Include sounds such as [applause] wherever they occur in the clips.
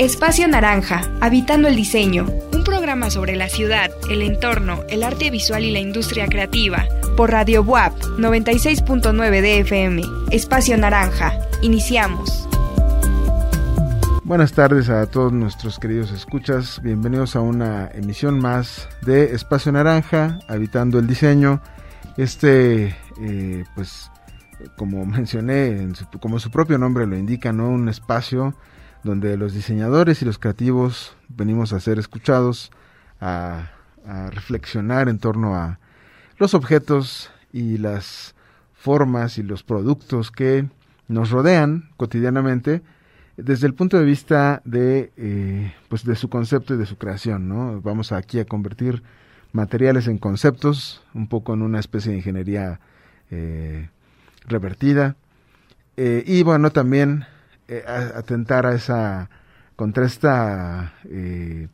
Espacio Naranja, Habitando el Diseño, un programa sobre la ciudad, el entorno, el arte visual y la industria creativa, por Radio WAP 96.9 de FM. Espacio Naranja, iniciamos. Buenas tardes a todos nuestros queridos escuchas, bienvenidos a una emisión más de Espacio Naranja, Habitando el Diseño. Este, eh, pues, como mencioné, como su propio nombre lo indica, ¿no? Un espacio donde los diseñadores y los creativos venimos a ser escuchados, a, reflexionar en torno a los objetos y las formas y los productos que nos rodean cotidianamente desde el punto de vista de eh, pues de su concepto y de su creación no vamos aquí a convertir materiales en conceptos un poco en una especie de ingeniería eh, revertida. Eh, y bueno también eh, atentar a esa contra esta eh,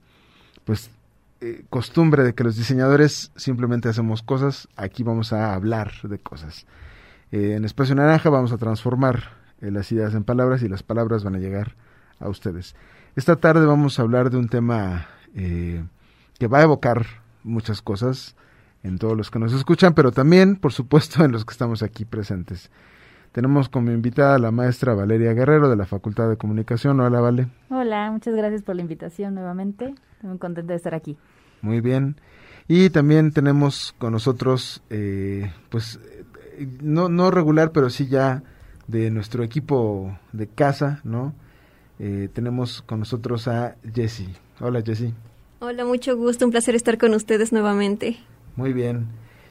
pues eh, costumbre de que los diseñadores simplemente hacemos cosas aquí vamos a hablar de cosas. En espacio naranja vamos a transformar las ideas en palabras y las palabras van a llegar a ustedes. Esta tarde vamos a hablar de un tema que va a evocar muchas cosas en todos los que nos escuchan pero también por supuesto en los que estamos aquí presentes tenemos como invitada a la maestra Valeria Guerrero de la Facultad de Comunicación. Hola, Vale. Hola, muchas gracias por la invitación nuevamente. Estoy muy contenta de estar aquí. Muy bien. Y también tenemos con nosotros, eh, pues, no, no regular, pero sí ya de nuestro equipo de casa, ¿no? Eh, tenemos con nosotros a Jessie. Hola, Jessie. Hola, mucho gusto, un placer estar con ustedes nuevamente. Muy bien.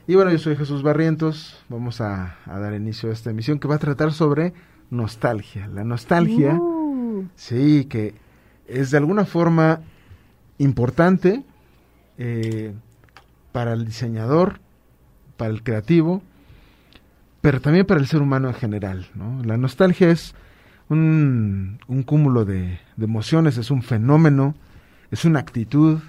Y bueno, yo soy Jesús Barrientos. Vamos a, dar inicio a esta emisión que va a tratar sobre nostalgia. La nostalgia, uh. sí, que es de alguna forma importante eh, para el diseñador, para el creativo, pero también para el ser humano en general. ¿no? La nostalgia es un, un cúmulo de, de emociones, es un fenómeno, es una actitud,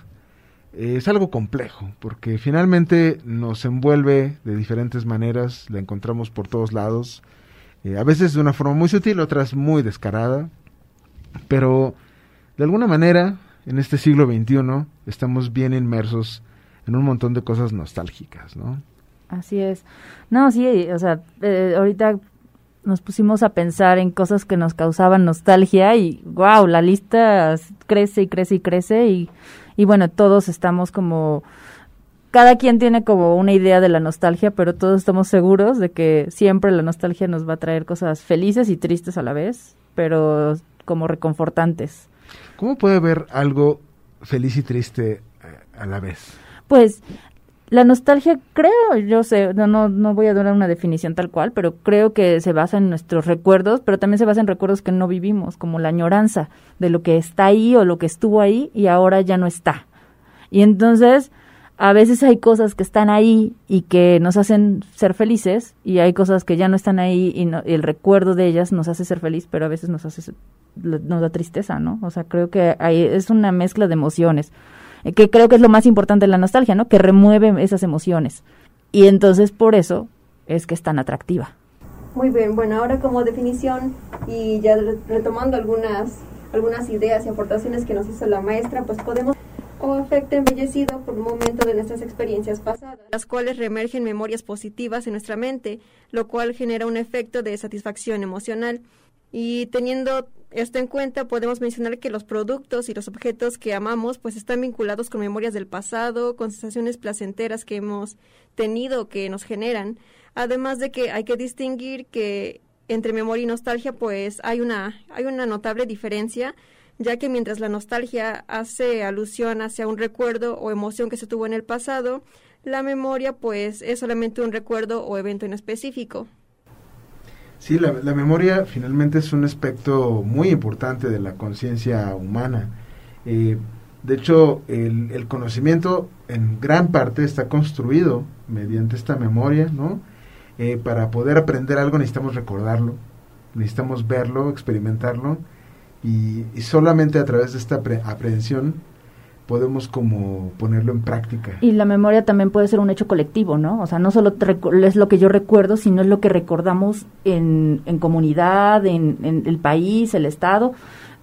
es algo complejo, porque finalmente nos envuelve de diferentes maneras, la encontramos por todos lados, eh, a veces de una forma muy sutil, otras muy descarada, pero de alguna manera en este siglo XXI estamos bien inmersos en un montón de cosas nostálgicas, ¿no? Así es. No, sí, o sea, eh, ahorita nos pusimos a pensar en cosas que nos causaban nostalgia y wow, la lista crece y crece y crece y y bueno, todos estamos como cada quien tiene como una idea de la nostalgia, pero todos estamos seguros de que siempre la nostalgia nos va a traer cosas felices y tristes a la vez, pero como reconfortantes. ¿Cómo puede haber algo feliz y triste eh, a la vez? Pues la nostalgia, creo, yo sé, no, no, no voy a dar una definición tal cual, pero creo que se basa en nuestros recuerdos, pero también se basa en recuerdos que no vivimos, como la añoranza de lo que está ahí o lo que estuvo ahí y ahora ya no está. Y entonces, a veces hay cosas que están ahí y que nos hacen ser felices y hay cosas que ya no están ahí y, el recuerdo de ellas nos hace ser feliz, pero a veces nos hace nos da tristeza, ¿no? O sea, creo que ahí es una mezcla de emociones. Que creo que es lo más importante de la nostalgia, ¿no? Que remueve esas emociones. Y entonces por eso es que es tan atractiva. Muy bien, bueno, ahora como definición y ya retomando algunas, algunas ideas y aportaciones que nos hizo la maestra, pues podemos o efecto embellecido por un momento de nuestras experiencias pasadas, las cuales reemergen memorias positivas en nuestra mente, lo cual genera un efecto de satisfacción emocional. Y teniendo esto en cuenta, podemos mencionar que los productos y los objetos que amamos pues están vinculados con memorias del pasado, con sensaciones placenteras que hemos tenido que nos generan, además de que hay que distinguir que entre memoria y nostalgia pues hay una hay una notable diferencia, ya que mientras la nostalgia hace alusión hacia un recuerdo o emoción que se tuvo en el pasado, la memoria pues es solamente un recuerdo o evento en específico. Sí, la, memoria finalmente es un aspecto muy importante de la conciencia humana. Eh, de hecho, el, conocimiento en gran parte está construido mediante esta memoria, ¿no? Eh, para poder aprender algo necesitamos recordarlo, necesitamos verlo, experimentarlo, y, solamente a través de esta aprehensión podemos como ponerlo en práctica. Y la memoria también puede ser un hecho colectivo, ¿no? O sea, no solo es lo que yo recuerdo, sino es lo que recordamos en, en comunidad, en, en, el país, el Estado.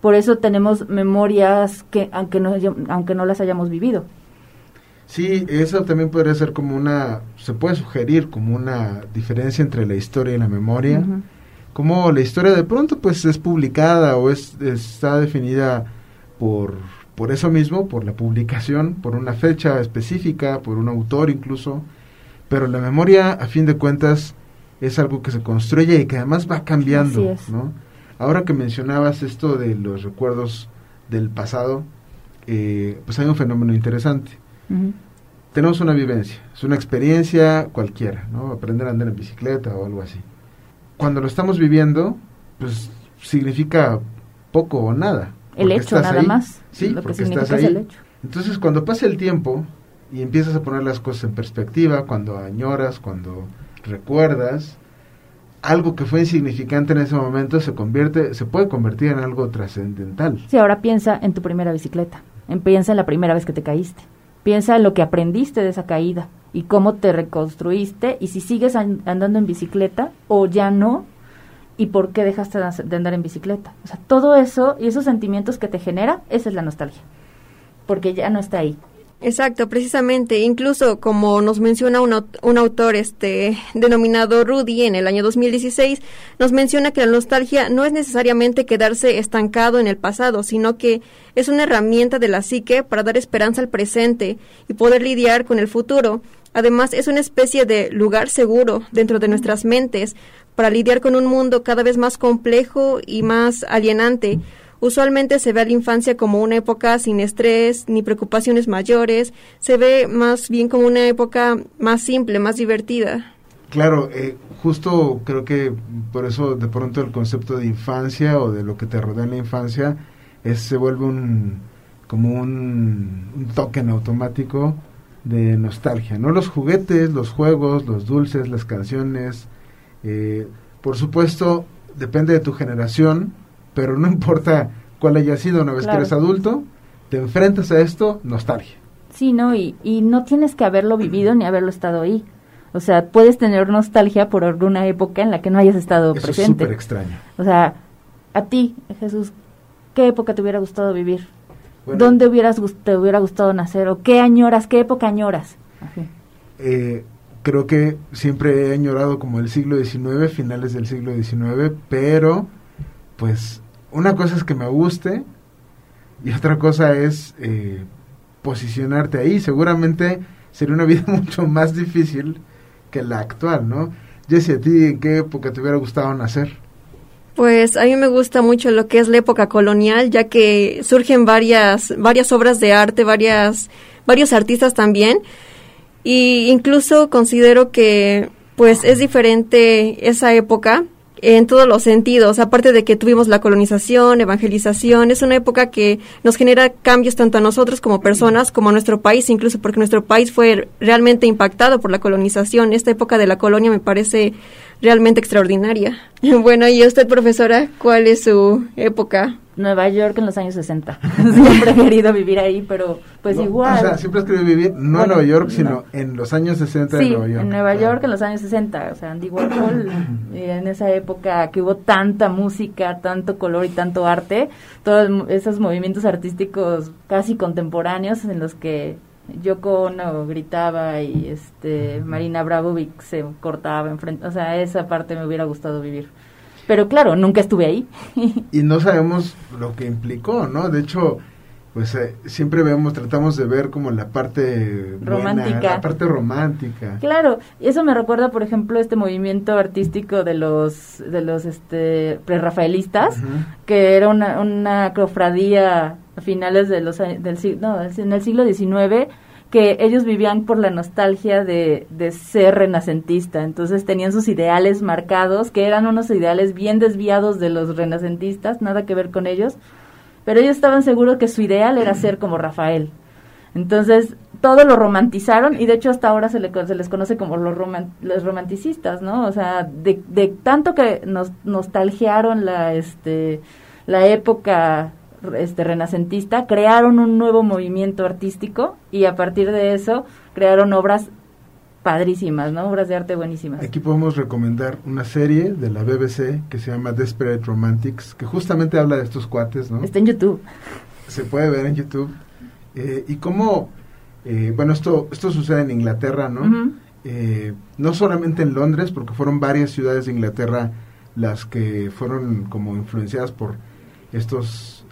por eso tenemos memorias que aunque no aunque no las hayamos vivido. Sí, eso también podría ser como una, se puede sugerir como una diferencia entre la historia y la memoria. Como la historia de pronto pues es publicada o es, está definida por, por eso mismo, por la publicación, por una fecha específica, por un autor incluso, pero la memoria a fin de cuentas es algo que se construye y que además va cambiando, ¿no? Ahora que mencionabas esto de los recuerdos del pasado, eh, pues hay un fenómeno interesante. Tenemos una vivencia, es una experiencia cualquiera, ¿no? Aprender a andar en bicicleta o algo así. Cuando lo estamos viviendo, pues significa poco o nada. El hecho, nada más. Sí, lo porque estás ahí. el hecho. Entonces, cuando pasa el tiempo y empiezas a poner las cosas en perspectiva, cuando añoras, cuando recuerdas, algo que fue insignificante en ese momento se convierte, se puede convertir en algo trascendental. Sí, ahora piensa en tu primera bicicleta, piensa en la primera vez que te caíste, piensa en lo que aprendiste de esa caída y cómo te reconstruiste y si sigues andando en bicicleta o ya no y por qué dejaste de andar en bicicleta. O sea, todo eso y esos sentimientos que te genera, esa es la nostalgia, porque ya no está ahí. Exacto, precisamente. Incluso como nos menciona un, un, autor este, denominado Rudy en el año 2016, nos menciona que la nostalgia no es necesariamente quedarse estancado en el pasado, sino que es una herramienta de la psique para dar esperanza al presente y poder lidiar con el futuro. Además, es una especie de lugar seguro dentro de nuestras mentes para lidiar con un mundo cada vez más complejo y más alienante Usualmente se ve a la infancia como una época sin estrés ni preocupaciones mayores, se ve más bien como una época más simple, más divertida. Claro, eh, justo creo que por eso de pronto el concepto de infancia o de lo que te rodea en la infancia es, se vuelve un como un, un token automático de nostalgia, ¿no? Los juguetes, los juegos, los dulces, las canciones, eh, por supuesto, depende de tu generación, pero no [laughs] importa cuál haya sido una vez que eres adulto, te enfrentas a esto, nostalgia. Sí, ¿no? Y, y no tienes que haberlo vivido ni haberlo estado ahí. O sea, puedes tener nostalgia por alguna época en la que no hayas estado presente. Es súper extraño. O sea, a ti, Jesús, ¿qué época te hubiera gustado vivir? ¿Dónde hubieras, te hubiera gustado nacer? ¿O qué añoras? ¿Qué época añoras? Eh, creo que siempre he añorado como el siglo XIX, finales del siglo XIX, pero pues una cosa es que me guste y otra cosa es eh, posicionarte ahí. Seguramente sería una vida [laughs] mucho más difícil que la actual, ¿no? Jesse, ¿a ti en qué época te hubiera gustado nacer? Pues a mí me gusta mucho lo que es la época colonial, ya que surgen varias, varias obras de arte, varias, varios artistas también, y incluso considero que pues es diferente esa época en todos los sentidos, aparte de que tuvimos la colonización, evangelización, es una época que nos genera cambios tanto a nosotros como personas, como a nuestro país, incluso porque nuestro país fue realmente impactado por la colonización. Esta época de la colonia me parece realmente extraordinaria. [laughs] Bueno, y usted, profesora, ¿cuál es su época Nueva York en los años 60. [laughs] siempre he querido vivir ahí, pero pues igual. O sea, siempre has querido vivir no en Nueva York, sino en los años 60 sí, de Nueva York. en Nueva York en los años 60. O sea, Andy Warhol, [clears throat] en esa época que hubo tanta música, tanto color y tanto arte, todos esos movimientos artísticos casi contemporáneos en los que Yoko Ono gritaba y este Marina Bravovic se cortaba enfrente. O sea, esa parte me hubiera gustado vivir. Pero claro, nunca estuve ahí. y no sabemos lo que implicó, ¿no? De hecho, pues eh, siempre vemos, tratamos de ver como la parte romántica, la parte romántica. Claro, eso me recuerda, por ejemplo, este movimiento artístico de los de los este prerrafaelistas, que era una, una cofradía a finales de los del no, en el siglo XIX que ellos vivían por la nostalgia de, de, ser renacentista, entonces tenían sus ideales marcados, que eran unos ideales bien desviados de los renacentistas, nada que ver con ellos, pero ellos estaban seguros que su ideal era ser como Rafael. Entonces, todo lo romantizaron y de hecho hasta ahora se, le, se les conoce como los, los romanticistas, ¿no? O sea, de, de tanto que nos nostalgiaron la, este, la época este renacentista, crearon un nuevo movimiento artístico y a partir de eso crearon obras padrísimas, ¿no? Obras de arte buenísimas. Aquí podemos recomendar una serie de la BBC que se llama Desperate Romantics, que justamente habla de estos cuates, ¿no? Está en YouTube. Se puede ver en YouTube. Eh, y cómo, eh, bueno, esto, esto sucede en Inglaterra, ¿no? Eh, no solamente en Londres, porque fueron varias ciudades de Inglaterra las que fueron como influenciadas por estos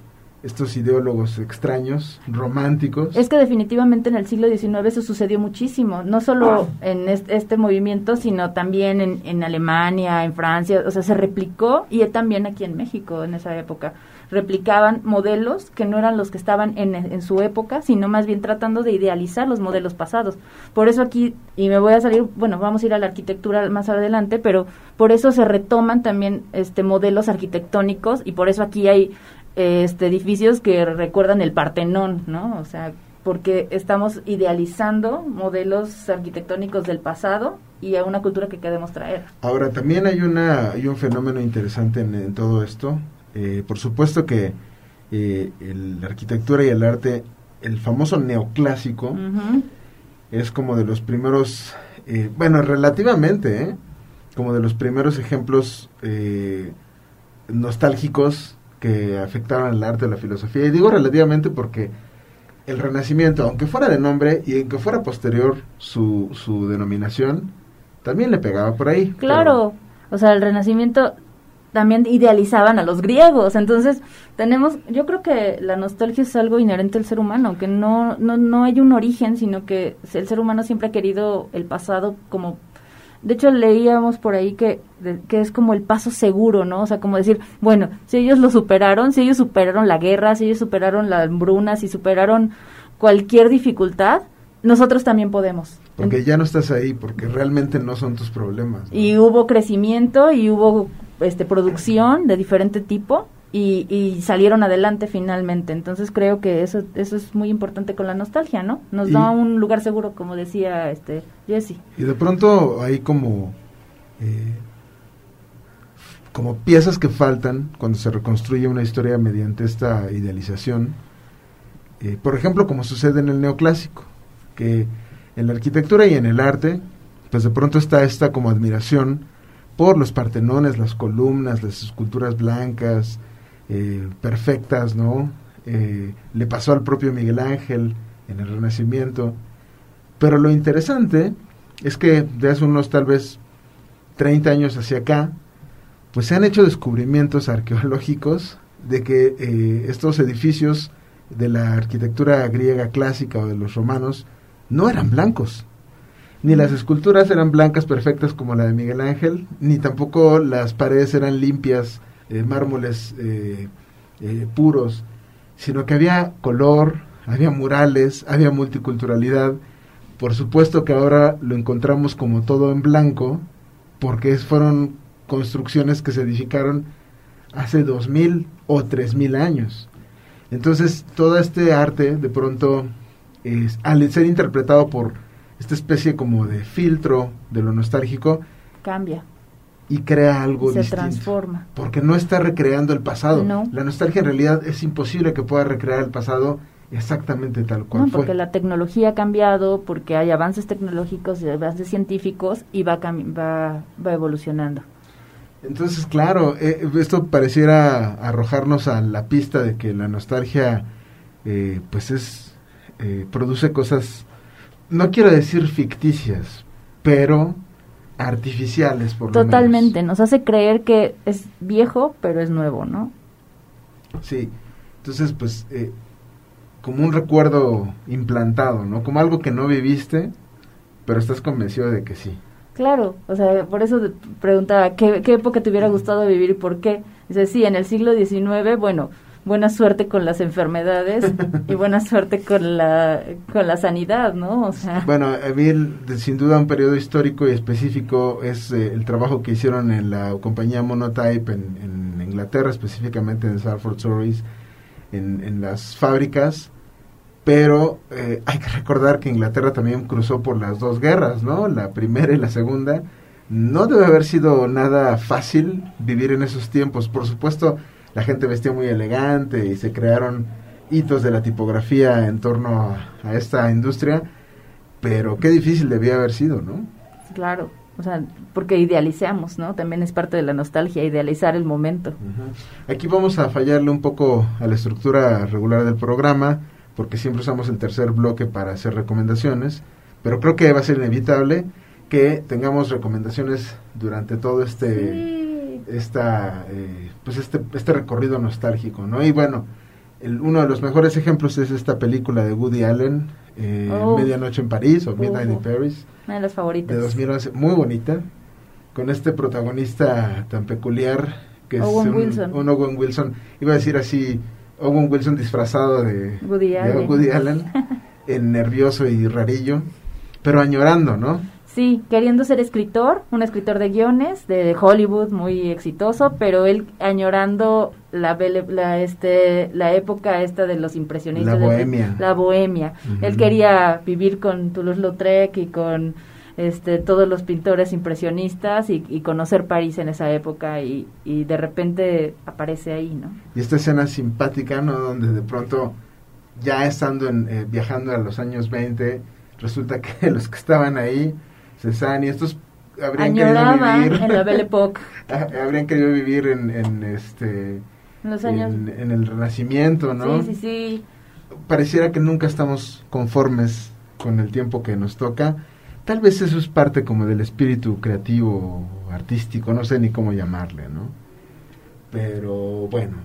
estos ideólogos extraños, románticos. Es que definitivamente en el siglo XIX eso sucedió muchísimo, no solo en este, movimiento, sino también en, en, Alemania, en Francia, o sea, se replicó y también aquí en México en esa época. Replicaban modelos que no eran los que estaban en, en su época, sino más bien tratando de idealizar los modelos pasados. Por eso aquí, y me voy a salir, bueno, vamos a ir a la arquitectura más adelante, pero por eso se retoman también este modelos arquitectónicos y por eso aquí hay este, edificios que recuerdan el Partenón, ¿no? O sea, porque estamos idealizando modelos arquitectónicos del pasado y a una cultura que queremos traer. Ahora, también hay, una, hay un fenómeno interesante en, todo esto. Eh, por supuesto que eh, la arquitectura y el arte, el famoso neoclásico, es como de los primeros, eh, bueno, relativamente, como de los primeros ejemplos nostálgicos que afectaron el arte o la filosofía. Y digo relativamente porque el Renacimiento, aunque fuera de nombre y aunque fuera posterior su, su denominación, también le pegaba por ahí. Claro, o sea, el Renacimiento también idealizaban a los griegos. Entonces, tenemos, yo creo que la nostalgia es algo inherente al ser humano, que no, no, no hay un origen, sino que el ser humano siempre ha querido el pasado como de hecho, leíamos por ahí que, que es como el paso seguro, ¿no? O sea, como decir, bueno, si ellos lo superaron, si ellos superaron la guerra, si ellos superaron la hambruna, si superaron cualquier dificultad, nosotros también podemos. Porque ya no estás ahí, porque realmente no son tus problemas. Y hubo crecimiento y hubo este producción de diferente tipo y, y, salieron adelante finalmente. Entonces creo que eso eso es muy importante con la nostalgia, ¿no? Nos da un lugar seguro, como decía este Jesse. Y de pronto hay como eh, como piezas que faltan cuando se reconstruye una historia mediante esta idealización. Eh, por ejemplo, como sucede en el neoclásico, que en la arquitectura y en el arte, pues de pronto está esta como admiración por los partenones, las columnas, las esculturas blancas, eh, perfectas, ¿no? Eh, le pasó al propio Miguel Ángel en el Renacimiento. Pero lo interesante es que de hace unos tal vez 30 años hacia acá, pues se han hecho descubrimientos arqueológicos de que eh, estos edificios de la arquitectura griega clásica o de los romanos no eran blancos. Ni las esculturas eran blancas perfectas como la de Miguel Ángel, ni tampoco las paredes eran limpias eh, mármoles eh, eh, puros, sino que había color, había murales, había multiculturalidad. Por supuesto que ahora lo encontramos como todo en blanco, porque fueron construcciones que se edificaron hace dos mil o tres mil años. Entonces, todo este arte, de pronto, es, al ser interpretado por esta especie como de filtro de lo nostálgico, cambia y crea algo se transforma. Porque no está recreando el pasado. La nostalgia en realidad es imposible que pueda recrear el pasado exactamente tal cual no, porque la tecnología ha cambiado, porque hay avances tecnológicos y avances científicos y va, va, va evolucionando. Entonces, claro, eh, esto pareciera arrojarnos a la pista de que la nostalgia, eh, pues es, eh, produce cosas, no quiero decir ficticias, pero artificiales, por Totalmente, nos hace creer que es viejo, pero es nuevo, ¿no? Sí, entonces pues eh, como un recuerdo implantado, ¿no? Como algo que no viviste, pero estás convencido de que sí. Claro, o sea, por eso preguntaba, ¿qué, qué época te hubiera gustado vivir y por qué? Dice, sí, en el siglo XIX, bueno, buena suerte con las enfermedades y buena [laughs] suerte con la, con la sanidad, ¿no? O sea. Bueno, a mí sin duda un periodo histórico y específico es eh, el trabajo que hicieron en la compañía Monotype en, en Inglaterra, específicamente en Salford Surrey, en, en las fábricas, pero eh, hay que recordar que Inglaterra también cruzó por las dos guerras, ¿no? La primera y la segunda. No debe haber sido nada fácil vivir en esos tiempos. Por supuesto, la gente vestía muy elegante y se crearon hitos de la tipografía en torno a, esta industria, pero qué difícil debía haber sido, ¿no? Claro, o sea, porque idealizamos, ¿no? También es parte de la nostalgia, idealizar el momento. Aquí vamos a fallarle un poco a la estructura regular del programa, porque siempre usamos el tercer bloque para hacer recomendaciones, pero creo que va a ser inevitable que tengamos recomendaciones durante todo este esta eh, pues este este recorrido nostálgico, ¿no? Y bueno, el, uno de los mejores ejemplos es esta película de Woody Allen, eh, Oh. Medianoche en París o Midnight in. Paris Una de las favoritas. de 2011, muy bonita, con este protagonista tan peculiar que es un, Wilson. un Owen Wilson, iba a decir así, Owen Wilson disfrazado de Woody de Allen. Woody Allen, [laughs] en nervioso y rarillo, pero añorando, ¿no? Sí, queriendo ser escritor, un escritor de guiones de Hollywood muy exitoso, pero él añorando la la este la época esta de los impresionistas, La de- bohemia. la bohemia. Él quería vivir con Toulouse-Lautrec y con este todos los pintores impresionistas y, y conocer París en esa época y, y de repente aparece ahí, ¿no? Y esta escena simpática, ¿no? Donde de pronto, ya estando en, eh, viajando a los años 20, resulta que [laughs] los que estaban ahí, Cézanne estos habrían querido vivir, en la Belle Époque, [laughs] habrían querido vivir en, en este, los años. en, en el Renacimiento, ¿no? Sí, sí, sí. Pareciera que nunca estamos conformes con el tiempo que nos toca. Tal vez eso es parte como del espíritu creativo, artístico, no sé ni cómo llamarle, ¿no? Pero bueno,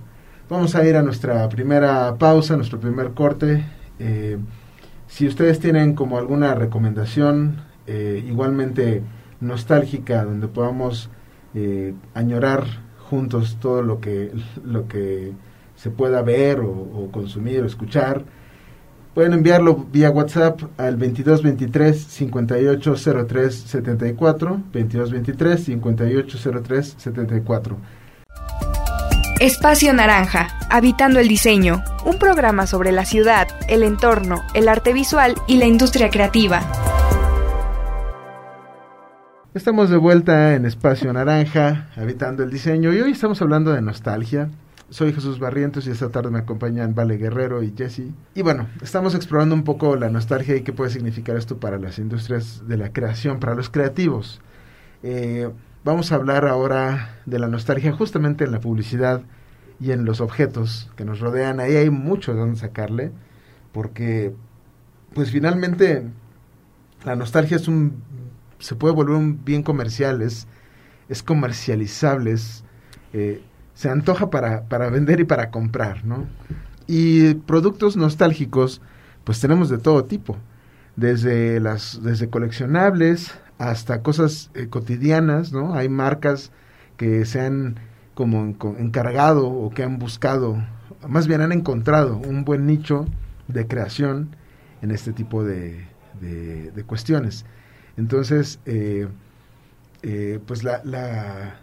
vamos a ir a nuestra primera pausa, nuestro primer corte. Eh, si ustedes tienen como alguna recomendación eh, igualmente nostálgica donde podamos eh, añorar juntos todo lo que lo que se pueda ver o, consumir o escuchar pueden enviarlo vía WhatsApp al 2223 5803 74 2223 5803 74 Espacio Naranja, Habitando el Diseño, un programa sobre la ciudad, el entorno, el arte visual y la industria creativa. Estamos de vuelta en Espacio Naranja, habitando el diseño, y hoy estamos hablando de nostalgia. Soy Jesús Barrientos y esta tarde me acompañan Vale Guerrero y Jesse. Y bueno, estamos explorando un poco la nostalgia y qué puede significar esto para las industrias de la creación, para los creativos. Eh, vamos a hablar ahora de la nostalgia justamente en la publicidad y en los objetos que nos rodean. Ahí hay mucho de dónde sacarle, porque pues finalmente la nostalgia es un se puede volver un bien comercial, es, es comercializable, es, eh, se antoja para, para vender y para comprar, ¿no? Y productos nostálgicos, pues tenemos de todo tipo, desde las, desde coleccionables hasta cosas eh, cotidianas, ¿no? Hay marcas que se han como encargado o que han buscado, más bien han encontrado un buen nicho de creación en este tipo de, de cuestiones. Entonces, eh, eh, pues la, la,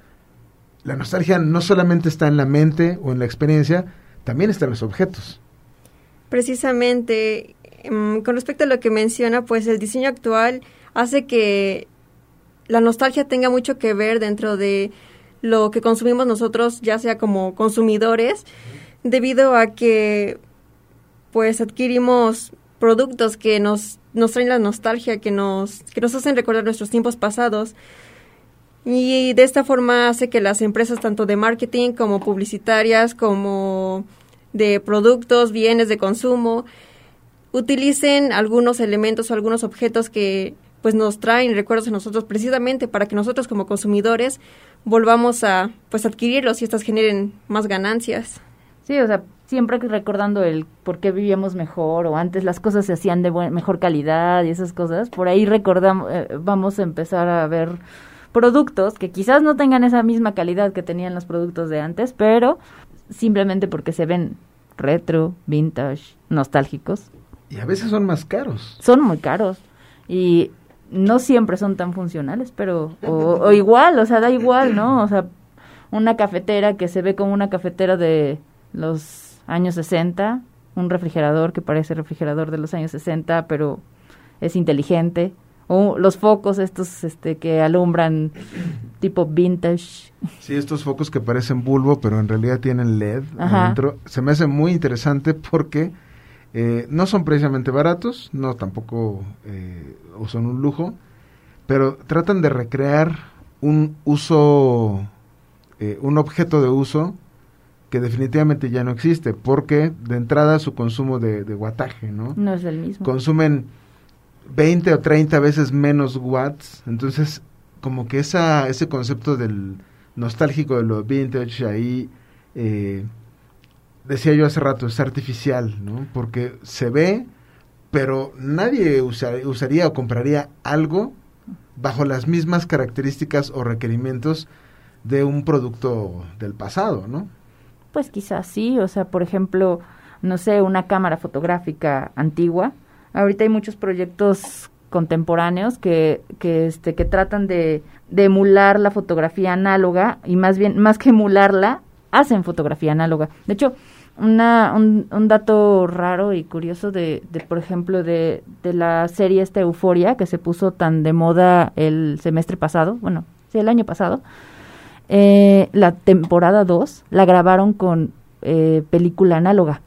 la nostalgia no solamente está en la mente o en la experiencia, también está en los objetos. Precisamente, mm, con respecto a lo que menciona, pues el diseño actual hace que la nostalgia tenga mucho que ver dentro de lo que consumimos nosotros, ya sea como consumidores, debido a que pues adquirimos productos que nos, nos traen la nostalgia, que nos, que nos hacen recordar nuestros tiempos pasados. Y de esta forma hace que las empresas, tanto de marketing como publicitarias, como de productos, bienes de consumo, utilicen algunos elementos o algunos objetos que pues nos traen recuerdos a nosotros precisamente para que nosotros como consumidores volvamos a pues adquirirlos y estas generen más ganancias. Sí, o sea, siempre recordando el por qué vivíamos mejor o antes las cosas se hacían de buen- mejor calidad y esas cosas, por ahí recordamos, eh, vamos a empezar a ver productos que quizás no tengan esa misma calidad que tenían los productos de antes, pero simplemente porque se ven retro, vintage, nostálgicos, Y a veces son más caros. son muy caros y no siempre son tan funcionales, pero o, o igual, o sea, da igual, ¿no? O sea, una cafetera que se ve como una cafetera de los años 60, un refrigerador que parece refrigerador de los años 60, pero es inteligente, o los focos estos este que alumbran [clears throat] tipo vintage. Sí, estos focos que parecen bulbo, pero en realidad tienen LED Ajá. adentro. Se me hace muy interesante porque Eh, no son precisamente baratos, no tampoco eh, son un lujo, pero tratan de recrear un uso, eh, un objeto de uso que definitivamente ya no existe, porque de entrada su consumo de, de wattaje, ¿no? No es el mismo. Consumen 20 o 30 veces menos watts, entonces como que esa, ese concepto del nostálgico de lo vintage ahí, eh, decía yo hace rato, es artificial, ¿no? Porque se ve, pero nadie usaría o compraría algo bajo las mismas características o requerimientos de un producto del pasado, ¿no? Pues quizás sí, o sea, por ejemplo, no sé, una cámara fotográfica antigua. Ahorita hay muchos proyectos contemporáneos que, que, este, que tratan de, de emular la fotografía análoga y más bien, más que emularla, hacen fotografía análoga. De hecho, una, un, un, dato raro y curioso de, de por ejemplo, de, de, la serie esta Euforia que se puso tan de moda el semestre pasado, bueno, sí, el año pasado, eh, la temporada 2 la grabaron con eh, película análoga.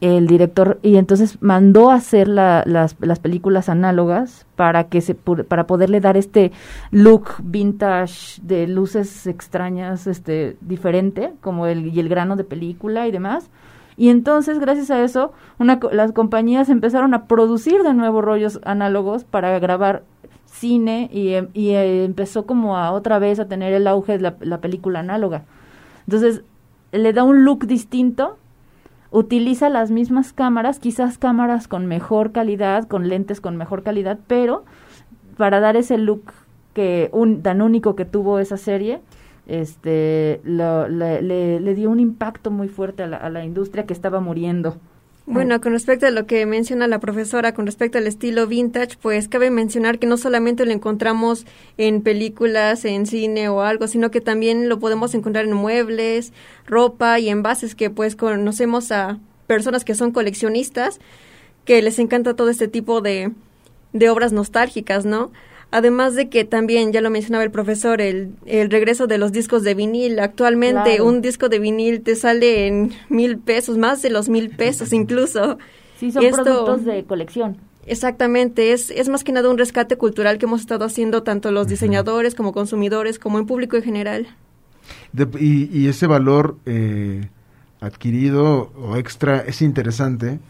El director, y entonces mandó a hacer la, las, las, películas análogas para que se para poderle dar este look vintage de luces extrañas, este, diferente, como el, y el grano de película y demás. Y entonces, gracias a eso, una, las compañías empezaron a producir de nuevo rollos análogos para grabar cine y, em, y eh, empezó como a otra vez a tener el auge de la, la, película análoga. Entonces, le da un look distinto, utiliza las mismas cámaras, quizás cámaras con mejor calidad, con lentes con mejor calidad, pero para dar ese look que un, tan único que tuvo esa serie, este, lo, le, le, dio un impacto muy fuerte a la industria que estaba muriendo. Bueno, con respecto a lo que menciona la profesora con respecto al estilo vintage, pues cabe mencionar que no solamente lo encontramos en películas, en cine o algo, sino que también lo podemos encontrar en muebles, ropa y envases que pues conocemos a personas que son coleccionistas, que les encanta todo este tipo de, de obras nostálgicas, ¿no? Además de que también, ya lo mencionaba el profesor, el, el regreso de los discos de vinil. Actualmente claro. un disco de vinil te sale en mil pesos, más de los mil pesos [laughs] incluso. Sí, son Esto, productos de colección. Exactamente, es, es más que nada un rescate cultural que hemos estado haciendo tanto los diseñadores como consumidores, como en público en general. De, y, y, ese valor eh, adquirido o extra es interesante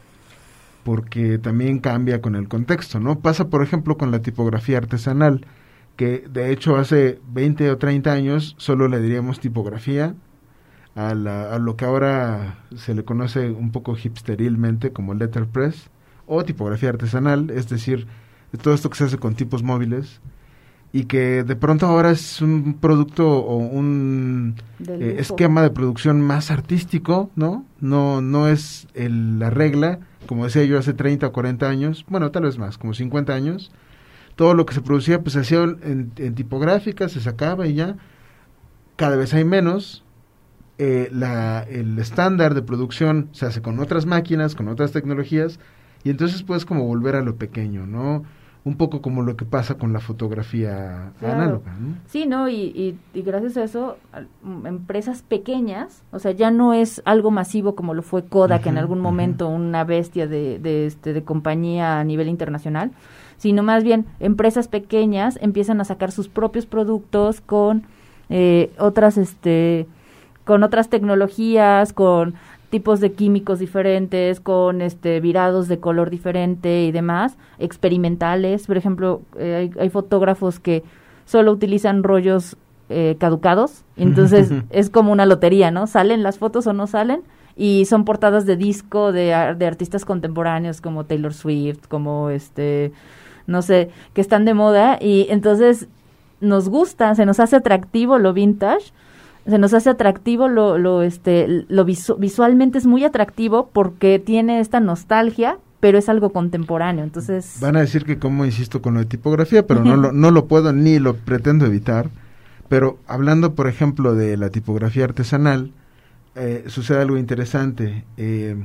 porque también cambia con el contexto, ¿no? Pasa, por ejemplo, con la tipografía artesanal, que de hecho hace 20 o 30 años solo le diríamos tipografía a, la, a lo que ahora se le conoce un poco hipsterilmente como letterpress o tipografía artesanal, es decir, todo esto que se hace con tipos móviles y que de pronto ahora es un producto o un eh, esquema de producción más artístico, ¿no? No no es el, la regla, como decía yo hace 30 o 40 años, bueno, tal vez más, como 50 años, todo lo que se producía pues se hacía en, tipográfica, se sacaba y ya, cada vez hay menos, eh, la, el estándar de producción se hace con otras máquinas, con otras tecnologías, y entonces puedes como volver a lo pequeño, ¿no? Un poco como lo que pasa con la fotografía claro. análoga, ¿no? Sí, ¿no? Y, y, y, gracias a eso, empresas pequeñas, o sea, ya no es algo masivo como lo fue Kodak, en algún momento una bestia de, de, este, de compañía a nivel internacional, sino más bien empresas pequeñas empiezan a sacar sus propios productos con eh, otras, este, con otras tecnologías, con tipos de químicos diferentes, con este virados de color diferente y demás, experimentales, por ejemplo, eh, hay, hay, fotógrafos que solo utilizan rollos eh, caducados, [laughs] entonces es como una lotería, ¿no? Salen las fotos o no salen y son portadas de disco de, de artistas contemporáneos como Taylor Swift, como este, no sé, que están de moda. Y entonces nos gusta, se nos hace atractivo lo vintage se nos hace atractivo lo, lo este lo visu visualmente es muy atractivo porque tiene esta nostalgia pero es algo contemporáneo entonces van a decir que como insisto con lo de tipografía pero no lo no lo puedo ni lo pretendo evitar pero hablando por ejemplo de la tipografía artesanal eh, sucede algo interesante eh,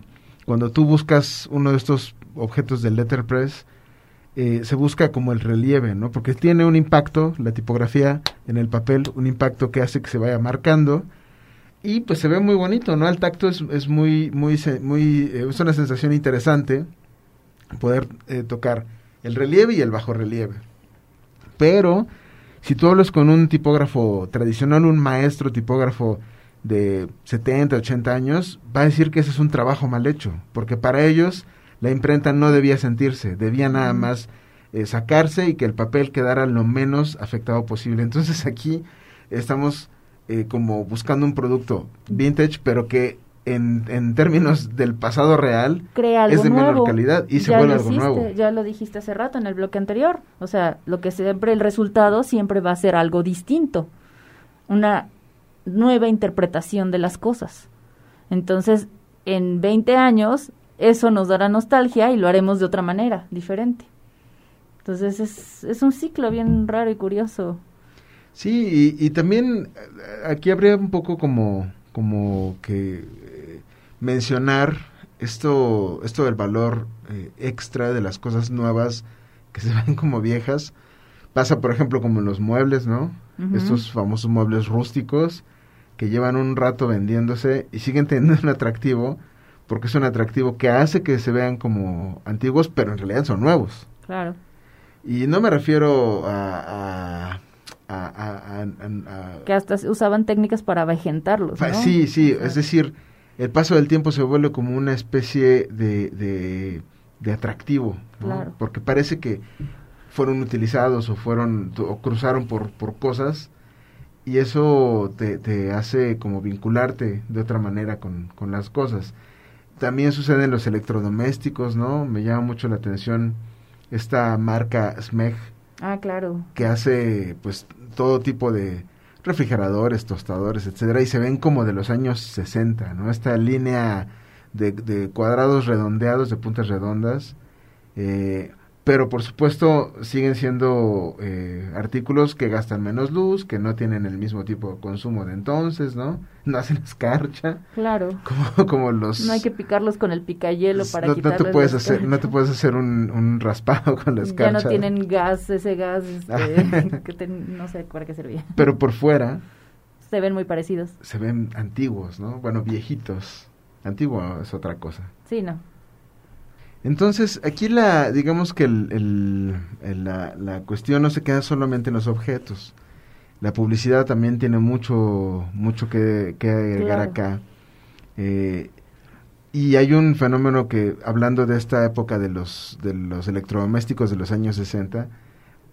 cuando tú buscas uno de estos objetos del letterpress eh, se busca como el relieve, ¿no? Porque tiene un impacto, la tipografía en el papel, un impacto que hace que se vaya marcando y pues se ve muy bonito, ¿no? Al tacto es, es muy, muy, muy, eh, es una sensación interesante poder eh, tocar el relieve y el bajo relieve. Pero si tú hablas con un tipógrafo tradicional, un maestro tipógrafo de 70, 80 años, va a decir que ese es un trabajo mal hecho, porque para ellos la imprenta no debía sentirse, debía nada más eh, sacarse y que el papel quedara lo menos afectado posible. Entonces [laughs] aquí estamos eh, como buscando un producto vintage, pero que en, en términos del pasado real es de menor calidad y se vuelve algo nuevo. Ya lo dijiste hace rato en el bloque anterior. O sea, lo que siempre el resultado siempre va a ser algo distinto. Una nueva interpretación de las cosas. Entonces, en 20 años, eso nos dará nostalgia y lo haremos de otra manera, diferente. Entonces, es, es un ciclo bien raro y curioso. Sí, y, también eh, aquí habría un poco como, como que eh, mencionar esto, esto del valor eh, extra de las cosas nuevas que se [laughs] ven como viejas. Pasa, por ejemplo, como en los muebles, ¿no? Estos famosos muebles rústicos que llevan un rato vendiéndose y siguen teniendo [laughs] un atractivo porque es un atractivo que hace que se vean como antiguos, pero en realidad son nuevos. Claro. Y no me refiero a que hasta usaban técnicas para avejentarlos. Sí, sí, es decir, el paso del tiempo se vuelve como una especie de, de, atractivo, porque parece que fueron utilizados o fueron o cruzaron por, por cosas y eso te, te hace como vincularte de otra manera con, con las cosas. También sucede en los electrodomésticos, ¿no? Me llama mucho la atención esta marca Smeg, Ah, claro. Que hace pues todo tipo de refrigeradores, tostadores, etcétera, y se ven como de los años 60, ¿no? Esta línea de, de cuadrados redondeados, de puntas redondas, eh, pero por supuesto siguen siendo eh, artículos que gastan menos luz, que no tienen el mismo tipo de consumo de entonces, ¿no? [laughs] No hacen escarcha. Claro. [laughs] Como, como los... No hay que picarlos con el picayelo para no, no te puedes hacer No te puedes hacer un, un, raspado [laughs] con la escarcha. Ya no tienen gas, ese gas, este, que no sé para qué servía. Pero por fuera... Se ven muy parecidos. Se ven antiguos, ¿no? Bueno, viejitos. Antiguo es otra cosa. Sí, no. Entonces, aquí la, digamos que el, la, la, cuestión no se queda solamente en los objetos. La publicidad también tiene mucho, mucho que, que agregar acá. Eh, y hay un fenómeno que, hablando de esta época de los, de los electrodomésticos de los años 60,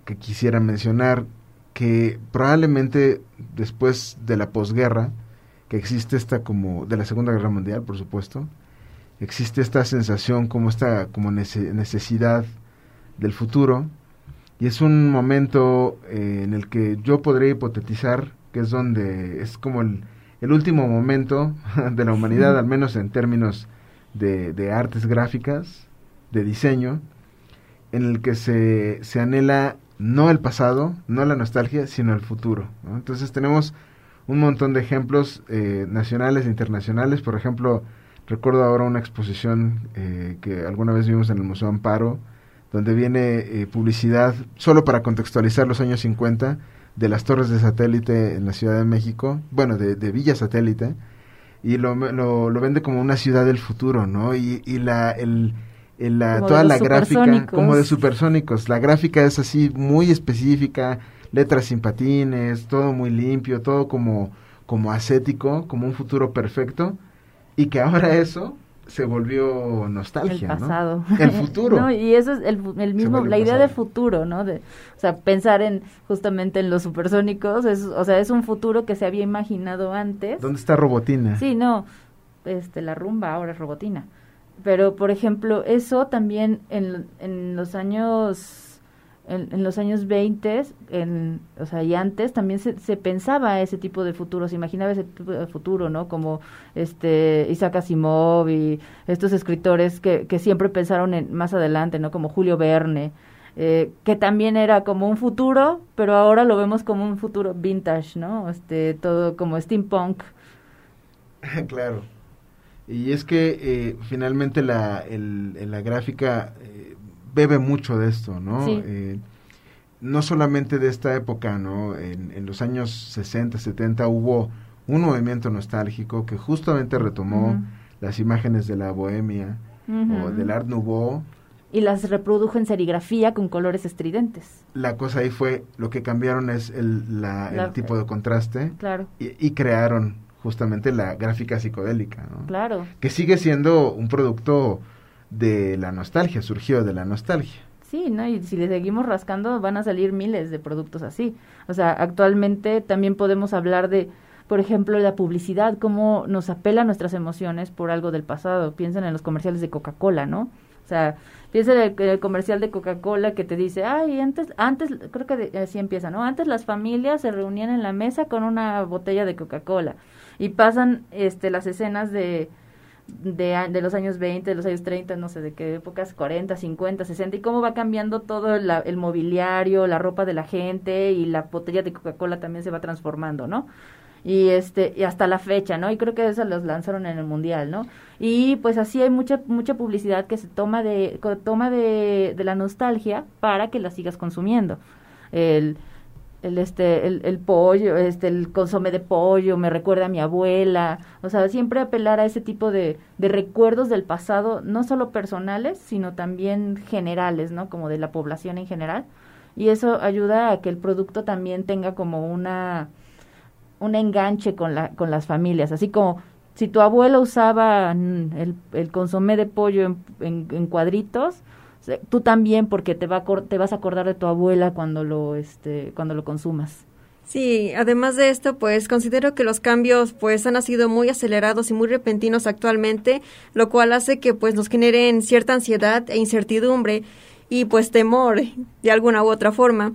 que quisiera mencionar, que probablemente después de la posguerra, que existe esta como, de la Segunda Guerra Mundial, por supuesto, existe esta sensación como esta como necesidad del futuro. Y es un momento eh, en el que yo podría hipotetizar que es donde es como el, el último momento [laughs] de la humanidad, al menos en términos de, de, artes gráficas, de diseño, en el que se, se anhela no el pasado, no la nostalgia, sino el futuro. Entonces tenemos un montón de ejemplos eh, nacionales e internacionales, por ejemplo, Recuerdo ahora una exposición eh, que alguna vez vimos en el Museo Amparo, donde viene eh, publicidad, solo para contextualizar los años 50, de las torres de satélite en la Ciudad de México, bueno, de, Villa Satélite, y lo, lo, lo, vende como una ciudad del futuro, ¿no? Y, y la, el, la, toda la gráfica, como de supersónicos, la gráfica es así muy específica, letras sin patines, todo muy limpio, todo como, como ascético, como un futuro perfecto y que ahora eso se volvió nostalgia, el pasado. El futuro. [laughs] y eso es el, el mismo, la idea de futuro, ¿no? De, o sea, pensar en justamente en los supersónicos, es, o sea, es un futuro que se había imaginado antes. ¿Dónde está Robotina? Sí, no, este, la rumba ahora es Robotina. Pero, por ejemplo, eso también en, en los años en, los años 20, en, o sea, y antes también se, se, pensaba ese tipo de futuro, se imaginaba ese tipo de futuro, ¿no? Como este Isaac Asimov y estos escritores que, siempre pensaron en más adelante, ¿no? Como Julio Verne, eh, que también era como un futuro, pero ahora lo vemos como un futuro vintage, ¿no? Este, todo como steampunk. [laughs] claro. Y es que eh, finalmente la, el, la gráfica eh, bebe mucho de esto, ¿no? Eh, no solamente de esta época, ¿no? En, los años 60, 70 hubo un movimiento nostálgico que justamente retomó las imágenes de la bohemia o del Art Nouveau. Y las reprodujo en serigrafía con colores estridentes. La cosa ahí fue, lo que cambiaron es el, la, el tipo de contraste. Claro. Y, crearon justamente la gráfica psicodélica, ¿no? Claro. Que sigue siendo un producto de la nostalgia, surgió de la nostalgia. Sí, ¿no? Y si le seguimos rascando van a salir miles de productos así. O sea, actualmente también podemos hablar de por ejemplo, la publicidad, cómo nos apela a nuestras emociones por algo del pasado. Piensen en los comerciales de Coca-Cola, ¿no? O sea, piensen en el, comercial de Coca-Cola que te dice, ay, antes, antes, creo que así empieza, ¿no? Antes las familias se reunían en la mesa con una botella de Coca-Cola y pasan este, las escenas de, de, de, los años 20, de los años 30, no sé de qué épocas, 40, 50, 60, y cómo va cambiando todo el mobiliario, la ropa de la gente y la botella de Coca-Cola también se va transformando, ¿no? y este y hasta la fecha, ¿no? Y creo que eso los lanzaron en el mundial, ¿no? Y pues así hay mucha mucha publicidad que se toma de toma de, de la nostalgia para que la sigas consumiendo. El el este el, el, pollo este el consome de pollo me recuerda a mi abuela. O sea siempre apelar a ese tipo de, de recuerdos del pasado no solo personales sino también generales no como de la población en general. Y eso ayuda a que el producto también tenga como una un enganche con, la, con las familias, así como si tu abuelo usaba el, el consomé de pollo en, en, cuadritos, tú también porque te, va te vas a acordar de tu abuela cuando lo, este, cuando lo consumas. Sí, además de esto, pues considero que los cambios pues han sido muy acelerados y muy repentinos actualmente, lo cual hace que pues nos generen cierta ansiedad e incertidumbre y pues temor de alguna u otra forma.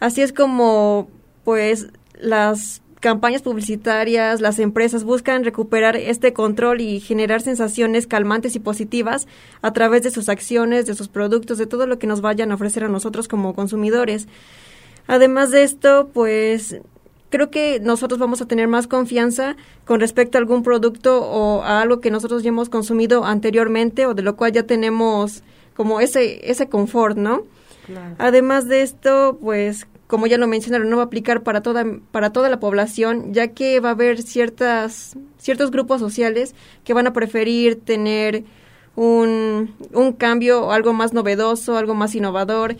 Así es como pues las campañas publicitarias, las empresas buscan recuperar este control y generar sensaciones calmantes y positivas a través de sus acciones, de sus productos, de todo lo que nos vayan a ofrecer a nosotros como consumidores. Además de esto, pues creo que nosotros vamos a tener más confianza con respecto a algún producto o a algo que nosotros ya hemos consumido anteriormente o de lo cual ya tenemos como ese ese confort, ¿no? Además de esto, pues como ya lo mencionaron, no va a aplicar para toda, para toda la población, ya que va a haber ciertas, ciertos grupos sociales que van a preferir tener un, un cambio, algo más novedoso, algo más innovador,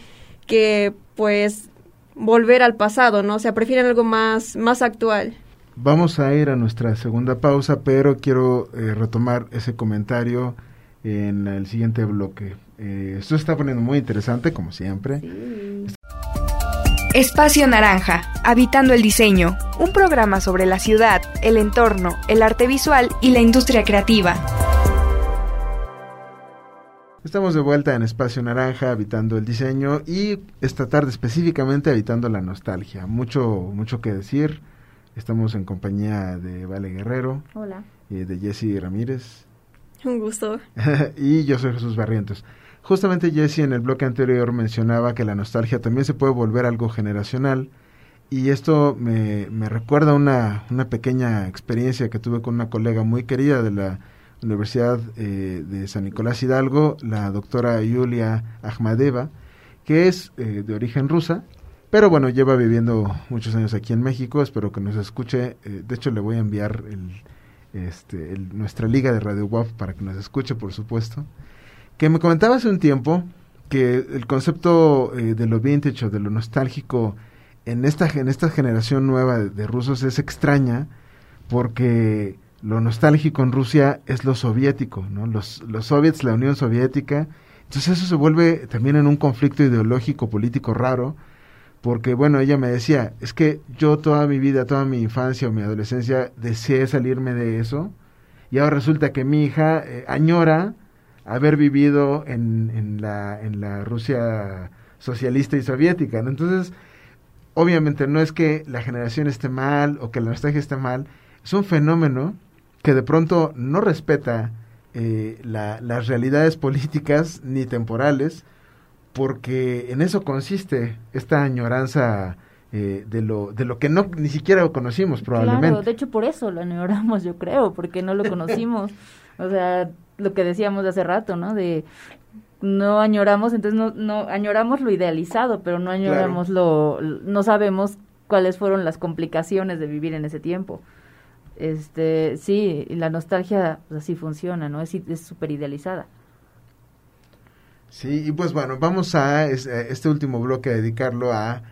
que pues volver al pasado, ¿no? O sea, prefieren algo más, más actual. Vamos a ir a nuestra segunda pausa, pero quiero eh, retomar ese comentario en el siguiente bloque. Eh, esto está poniendo muy interesante, como siempre. Espacio Naranja, Habitando el Diseño, un programa sobre la ciudad, el entorno, el arte visual y la industria creativa. Estamos de vuelta en Espacio Naranja, habitando el diseño y esta tarde específicamente habitando la nostalgia. Mucho, mucho que decir. Estamos en compañía de Vale Guerrero. Hola. Y de Jesse Ramírez. Un gusto. [laughs] y yo soy Jesús Barrientos. Justamente Jesse en el bloque anterior mencionaba que la nostalgia también se puede volver algo generacional y esto me, me recuerda una, una pequeña experiencia que tuve con una colega muy querida de la Universidad eh, de San Nicolás Hidalgo, la doctora Yulia Ahmadeva, que es eh, de origen rusa, pero bueno, lleva viviendo muchos años aquí en México, espero que nos escuche, eh, de hecho le voy a enviar el, este, nuestra liga de Radio WAP para que nos escuche, por supuesto que me comentaba hace un tiempo que el concepto eh, de lo vintage o de lo nostálgico en esta, en esta generación nueva de, rusos es extraña porque lo nostálgico en Rusia es lo soviético, ¿no? Los, los soviets, la Unión Soviética. Entonces eso se vuelve también en un conflicto ideológico político raro, porque bueno, ella me decía, es que yo toda mi vida, toda mi infancia o mi adolescencia deseé salirme de eso, y ahora resulta que mi hija eh, añora haber vivido en, en, la, en la Rusia socialista y soviética. Entonces, obviamente no es que la generación esté mal o que la nostalgia esté mal, es un fenómeno que de pronto no respeta eh, las realidades políticas ni temporales, porque en eso consiste esta añoranza eh, de lo de lo que no ni siquiera conocimos probablemente. Claro, de hecho por eso lo añoramos, yo creo, porque no lo conocimos. [laughs] o sea, lo que decíamos hace rato, ¿no? De no añoramos, entonces no, no añoramos lo idealizado, pero no añoramos lo, no sabemos cuáles fueron las complicaciones de vivir en ese tiempo. este, sí, la nostalgia pues, así funciona, ¿no? Es súper idealizada. Sí, y pues bueno, vamos a este último bloque a dedicarlo a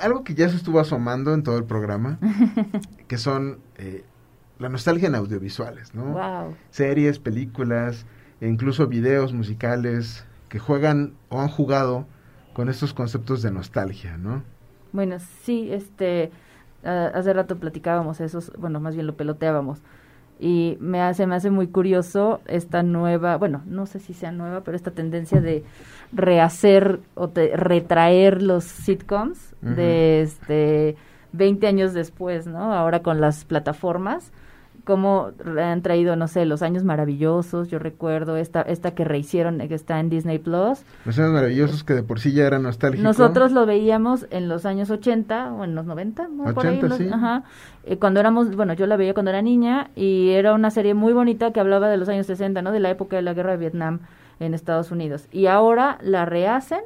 algo que ya se estuvo asomando en todo el programa, [laughs] que son eh, la nostalgia en audiovisuales, ¿no? Wow. Series, películas, e incluso videos musicales que juegan o han jugado con estos conceptos de nostalgia, ¿no? Bueno, sí, este, hace rato platicábamos eso, bueno, más bien lo peloteábamos. Y me hace, me hace muy curioso esta nueva, bueno, no sé si sea nueva, pero esta tendencia de rehacer o de retraer los sitcoms de este 20 años después, ¿no? Ahora con las plataformas cómo han traído, no sé, los años maravillosos, yo recuerdo esta esta que rehicieron, que está en Disney Plus. Los años maravillosos que de por sí ya eran nostálgicos. Nosotros lo veíamos en los años 80 o en los 90, ¿no? por ahí, sí. Ajá. Eh, cuando éramos, bueno, yo la veía cuando era niña y era una serie muy bonita que hablaba de los años 60, ¿no? De la época de la guerra de Vietnam en Estados Unidos. Y ahora la rehacen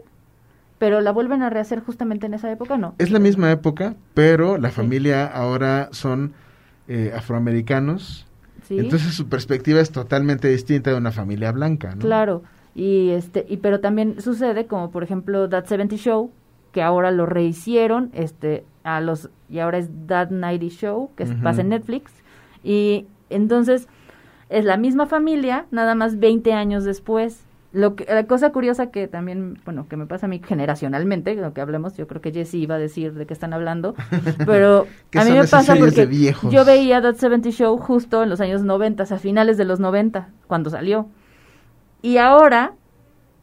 pero la vuelven a rehacer justamente en esa época, ¿no? Es la misma época, pero la familia ahora son eh, afroamericanos. Entonces su perspectiva es totalmente distinta de una familia blanca, ¿no? Claro, y este y pero también sucede como por ejemplo That 70 Show, que ahora lo rehicieron este a los y ahora es That 90 Show, que pasa en Netflix. Y entonces es la misma familia, nada más 20 años después lo que, la cosa curiosa que también, bueno, que me pasa a mí generacionalmente, lo que hablemos, yo creo que Jessie iba a decir de qué están hablando, [laughs] pero a mí me pasa porque yo veía That 70 Show justo en los años 90, a finales de los 90, cuando salió. Y ahora,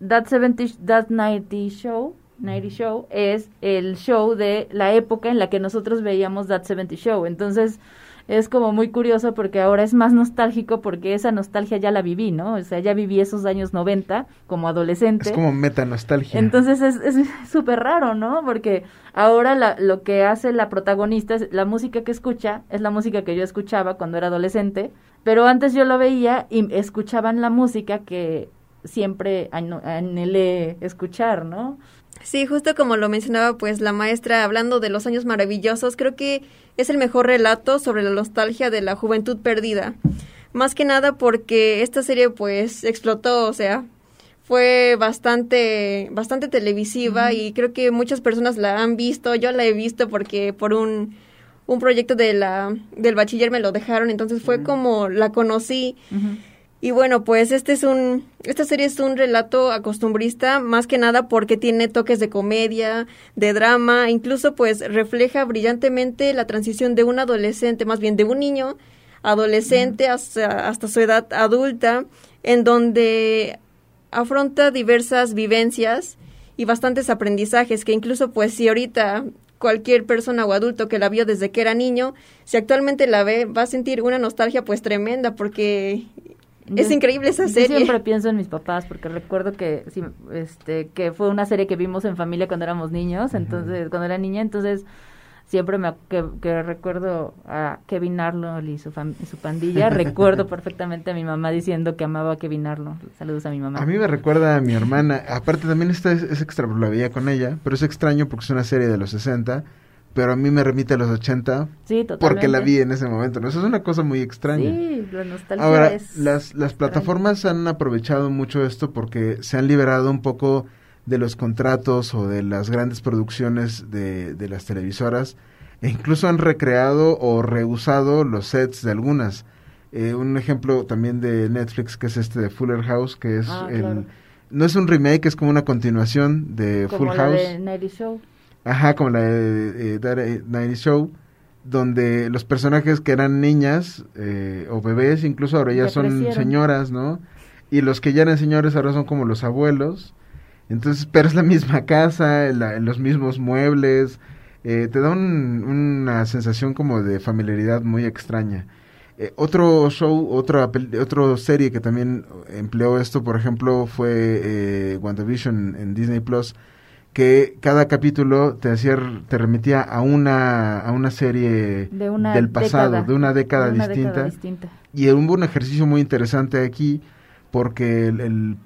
That 70, That 90 Show, 90 Show es el show de la época en la que nosotros veíamos That 70 Show. Entonces, es como muy curioso porque ahora es más nostálgico porque esa nostalgia ya la viví, ¿no? O sea, ya viví esos años 90 como adolescente. Es como meta nostalgia. Entonces es [laughs] súper raro, ¿no? Porque ahora la, lo que hace la protagonista, es, la música que escucha, es la música que yo escuchaba cuando era adolescente, pero antes yo lo veía y escuchaban la música que siempre anhelé escuchar, ¿no? Sí, justo como lo mencionaba pues la maestra hablando de los años maravillosos, creo que es el mejor relato sobre la nostalgia de la juventud perdida. Más que nada porque esta serie pues explotó, o sea, fue bastante bastante televisiva y creo que muchas personas la han visto, yo la he visto porque por un un proyecto de la del bachiller me lo dejaron, entonces fue como la conocí. Y bueno, pues este es un, esta serie es un relato acostumbrista, más que nada porque tiene toques de comedia, de drama, incluso pues refleja brillantemente la transición de un adolescente, más bien de un niño adolescente hasta, hasta su edad adulta, en donde afronta diversas vivencias y bastantes aprendizajes que incluso pues si ahorita cualquier persona o adulto que la vio desde que era niño, si actualmente la ve, va a sentir una nostalgia pues tremenda porque es increíble esa serie. Yo siempre pienso en mis papás porque recuerdo que este que fue una serie que vimos en familia cuando éramos niños, entonces cuando era niña, entonces siempre me que, recuerdo a Kevin Arnold y su, su pandilla, recuerdo [laughs] perfectamente a mi mamá diciendo que amaba a Kevin Arnold. Saludos a mi mamá. A mí me recuerda a mi hermana, aparte también esta es, es extra, la veía con ella, pero es extraño porque es una serie de los 60 pero a mí me remite a los 80 sí, porque la vi en ese momento, ¿no? Eso es una cosa muy extraña. Sí, la nostalgia Ahora, las, las plataformas han aprovechado mucho esto porque se han liberado un poco de los contratos o de las grandes producciones de, de las televisoras e incluso han recreado o reusado los sets de algunas. Eh, un ejemplo también de Netflix que es este de Fuller House, que es ah, el... No es un remake, es como una continuación de Full House. De Show. Ajá, como la de, de, Night Show, donde los personajes que eran niñas eh, o bebés, incluso ahora ya, son señoras, ¿no? Y los que ya eran señores ahora son como los abuelos. Entonces, pero es la misma casa, los mismos muebles, eh, te da una sensación como de familiaridad muy extraña. Eh, otro show, otra otra serie que también empleó esto, por ejemplo, fue eh, WandaVision en Disney Plus, que cada capítulo te hacía te remitía a una a una serie del pasado, de una década, distinta, Y hubo un ejercicio muy interesante aquí porque el,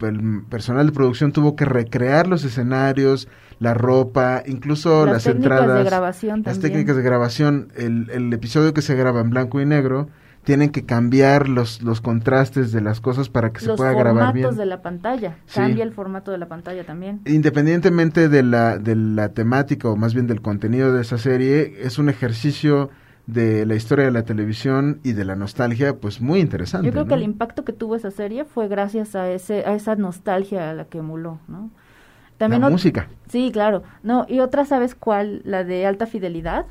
personal de producción tuvo que recrear los escenarios, la ropa, incluso las, entradas, de grabación las técnicas de grabación. El, el episodio que se graba en blanco y negro tienen que cambiar los, los contrastes de las cosas para que se pueda grabar bien. Los formatos de la pantalla, cambia el formato de la pantalla también. Independientemente de la, de la temática o más bien del contenido de esa serie, es un ejercicio de la historia de la televisión y de la nostalgia, pues muy interesante. Yo creo que el impacto que tuvo esa serie fue gracias a ese a esa nostalgia a la que emuló, ¿no? También la música. Sí, claro. No, y otra, ¿sabes cuál? La de alta fidelidad.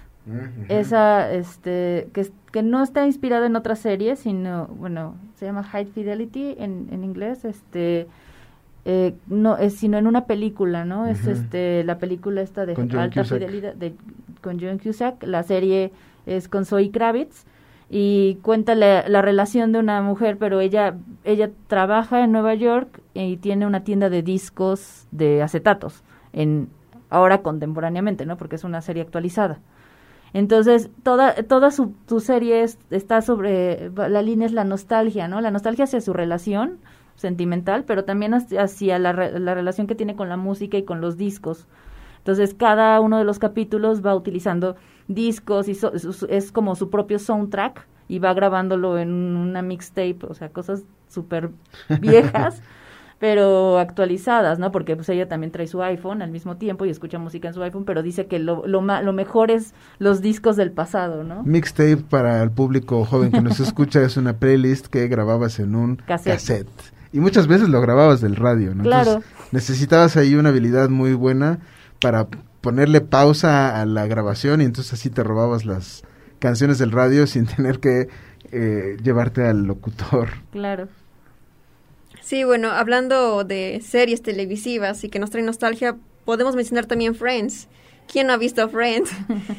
Esa, este, que, que no está inspirada en otra serie, sino, bueno, se llama High Fidelity en, en inglés, este, eh, no, es sino en una película, ¿no? Es este, la película esta de alta fidelidad de, con John Cusack, la serie es con Zoe Kravitz y cuenta la, la, relación de una mujer, pero ella, ella trabaja en Nueva York y tiene una tienda de discos de acetatos, en, ahora contemporáneamente, ¿no? Porque es una serie actualizada. Entonces, toda, toda su, serie está sobre, la línea es la nostalgia, ¿no? La nostalgia hacia su relación sentimental, pero también hacia la, la relación que tiene con la música y con los discos. Entonces, cada uno de los capítulos va utilizando discos y es como su propio soundtrack y va grabándolo en una mixtape, o sea, cosas súper viejas. [laughs] pero actualizadas, ¿no? Porque pues ella también trae su iPhone al mismo tiempo y escucha música en su iPhone, pero dice que lo, lo, lo mejor es los discos del pasado, ¿no? Mixtape para el público joven que nos [laughs] escucha es una playlist que grababas en un cassette. Y muchas veces lo grababas del radio, ¿no? Claro. necesitabas ahí una habilidad muy buena para ponerle pausa a la grabación y entonces así te robabas las canciones del radio sin [laughs] tener que eh, llevarte al locutor. Claro. Sí, bueno, hablando de series televisivas y que nos traen nostalgia, podemos mencionar también Friends. ¿Quién no ha visto Friends?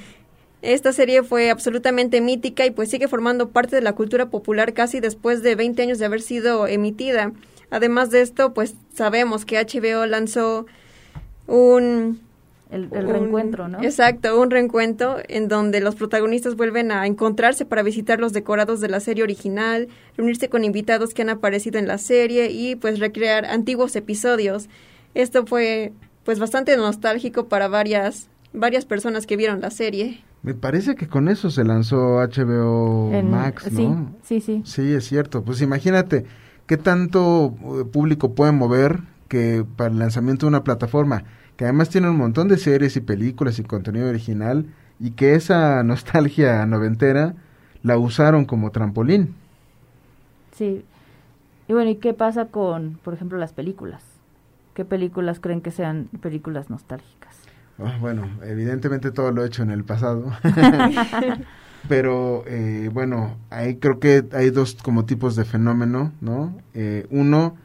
[laughs] Esta serie fue absolutamente mítica y pues sigue formando parte de la cultura popular casi después de 20 años de haber sido emitida. Además de esto, pues sabemos que HBO lanzó un el, reencuentro, ¿no? Exacto, un reencuentro en donde los protagonistas vuelven a encontrarse para visitar los decorados de la serie original, reunirse con invitados que han aparecido en la serie y pues recrear antiguos episodios. Esto fue pues bastante nostálgico para varias varias personas que vieron la serie. Me parece que con eso se lanzó HBO Max, ¿no? Sí, sí, sí. Sí, es cierto. Pues imagínate qué tanto eh, público puede mover que para el lanzamiento de una plataforma que además tiene un montón de series y películas y contenido original y que esa [laughs] nostalgia noventera la usaron como trampolín. Sí. Y bueno, ¿y qué pasa con, por ejemplo, las películas? ¿Qué películas creen que sean películas nostálgicas? Ah, bueno, evidentemente todo lo he hecho en el pasado. [laughs] [laughs] Pero eh, bueno, ahí creo que hay dos como tipos de fenómeno, ¿no? Eh, uno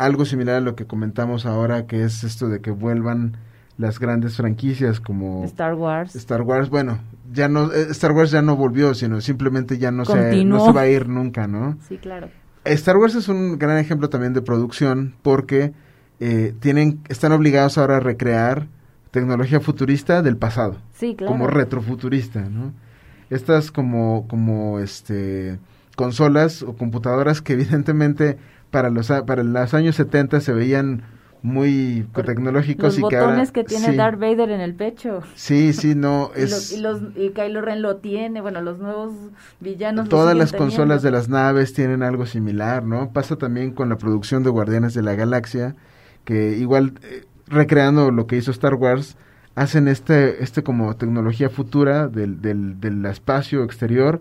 algo similar a lo que comentamos ahora, que es esto de que vuelvan las grandes franquicias como Star Wars. Star Wars, bueno, ya no eh, Star Wars ya no volvió, sino simplemente ya no se no se va a ir nunca, ¿no? Sí, claro. Star Wars es un gran ejemplo también de producción porque eh, tienen están obligados ahora a recrear tecnología futurista del pasado. Sí, claro. Como retrofuturista, ¿no? Estas como como este consolas o computadoras que [laughs] evidentemente para los para los años 70 se veían muy tecnológicos y que ahora que tiene Darth Vader en el pecho. Sí sí no [laughs] es y, los, y, Kylo Ren lo tiene bueno los nuevos villanos todas las consolas de las naves tienen algo similar no pasa también con la producción de Guardianes de la Galaxia que igual eh, recreando lo que hizo Star Wars hacen este este como tecnología futura del del, del espacio exterior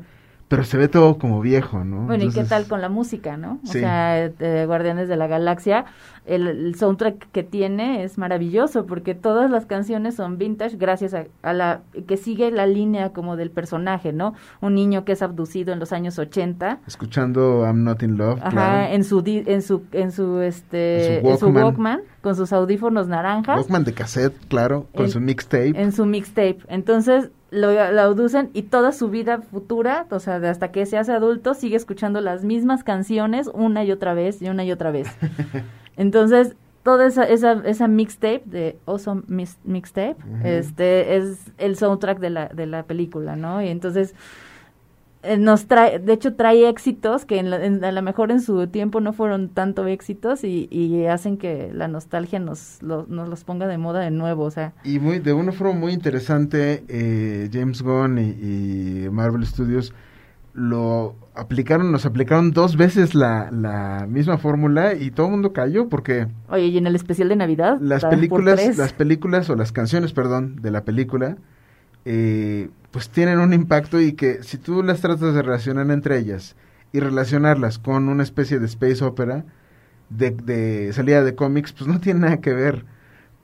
pero se ve todo como viejo, ¿no? Bueno, ¿y qué tal con la música, no? O sea, Guardianes de la Galaxia, el, soundtrack que tiene es maravilloso porque todas las canciones son vintage gracias a, la que sigue la línea como del personaje, ¿no? Un niño que es abducido en los años 80. Escuchando I'm Not in Love, Ajá, en su en su en su este en su Walkman, con sus audífonos naranjas. Walkman de cassette, claro, con su mixtape. En su mixtape. Entonces, lo, lo aducen y toda su vida futura, o sea, de hasta que se hace adulto, sigue escuchando las mismas canciones una y otra vez y una y otra vez. [laughs] Entonces, toda esa, esa, esa mixtape de Awesome Mixtape, este, es el soundtrack de la, de la película, ¿no? Y entonces nos trae, de hecho trae éxitos que en a lo mejor en su tiempo no fueron tanto éxitos y, y hacen que la nostalgia nos, nos los ponga de moda de nuevo, o sea. Y muy, de una forma muy interesante, eh, James Gunn y, Marvel Studios lo aplicaron, nos aplicaron dos veces la, la misma fórmula y todo el mundo cayó porque... Oye, y en el especial de Navidad... Las películas, las películas o las canciones, perdón, de la película, eh, pues tienen un impacto y que si tú las tratas de relacionar entre ellas y relacionarlas con una especie de space opera de, de salida de cómics, pues no tiene nada que ver.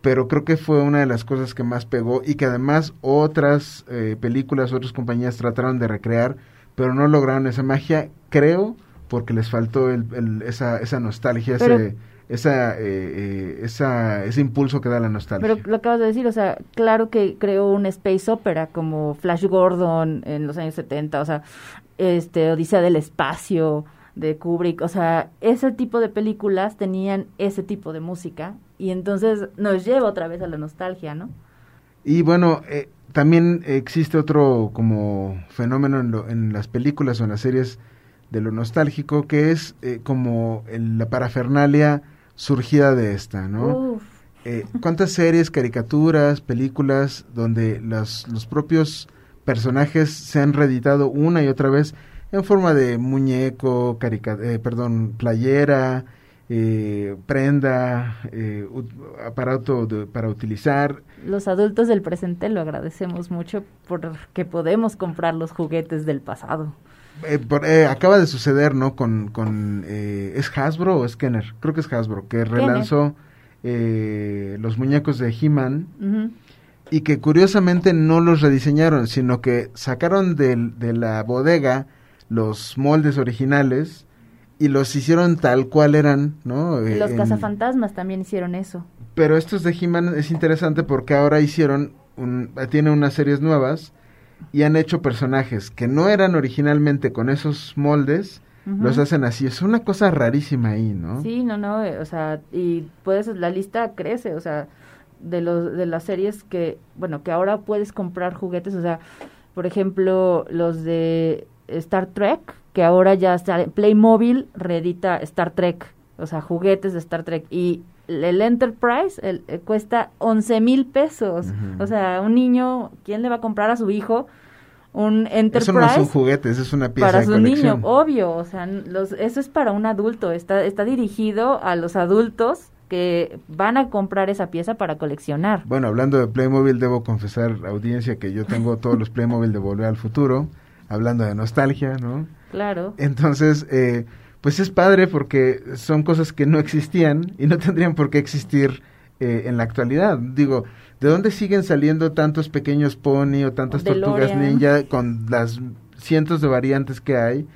Pero creo que fue una de las cosas que más pegó y que además otras eh, películas, otras compañías trataron de recrear pero no lograron esa magia, creo, porque les faltó el, esa, esa nostalgia, ese, esa, eh, eh, esa, ese impulso que da la nostalgia. Pero lo acabas de decir, o sea, claro que creó un space opera como Flash Gordon en los años 70, o sea, este Odisea del Espacio de Kubrick, o sea, ese tipo de películas tenían ese tipo de música y entonces nos lleva otra vez a la nostalgia, ¿no? Y bueno, eh, también existe otro como fenómeno en, en, las películas o en las series de lo nostálgico que es eh, como la parafernalia surgida de esta, ¿no? Eh, ¿Cuántas series, caricaturas, películas donde los propios personajes se han reeditado una y otra vez en forma de muñeco, carica eh, perdón, playera, eh, prenda, eh, aparato para utilizar. Los adultos del presente lo agradecemos mucho porque podemos comprar los juguetes del pasado. Eh, eh, acaba de suceder, ¿no? Con, con ¿Es Hasbro o es Kenner? Creo que es Hasbro, que relanzó los muñecos de He-Man y que curiosamente no los rediseñaron, sino que sacaron de la bodega los moldes originales y los hicieron tal cual eran, ¿no? Los cazafantasmas también hicieron eso. Pero estos de He-Man es interesante porque ahora hicieron, un, tienen unas series nuevas y han hecho personajes que no eran originalmente con esos moldes, los hacen así. Es una cosa rarísima ahí, ¿no? Sí, no, no, eh, o sea, y puedes, la lista crece, o sea, de, los, de las series que, bueno, que ahora puedes comprar juguetes, o sea, por ejemplo, los de Star Trek, que ahora ya está, Playmobil reedita Star Trek, o sea, juguetes de Star Trek. Y el Enterprise el, eh, cuesta 11 mil pesos. O sea, un niño, ¿quién le va a comprar a su hijo un Enterprise? Eso no son juguetes, es una pieza para su niño, obvio. O sea, los, eso es para un adulto. Está, está dirigido a los adultos que van a comprar esa pieza para coleccionar. Bueno, hablando de Playmobil, debo confesar, audiencia, que yo tengo [laughs] todos los Playmobil de Volver al Futuro hablando de nostalgia, ¿no? Claro. Entonces, eh, pues es padre porque son cosas que no existían y no tendrían por qué existir eh, en la actualidad. Digo, ¿de dónde siguen saliendo tantos pequeños pony o tantas tortugas ninja con las cientos de variantes que hay?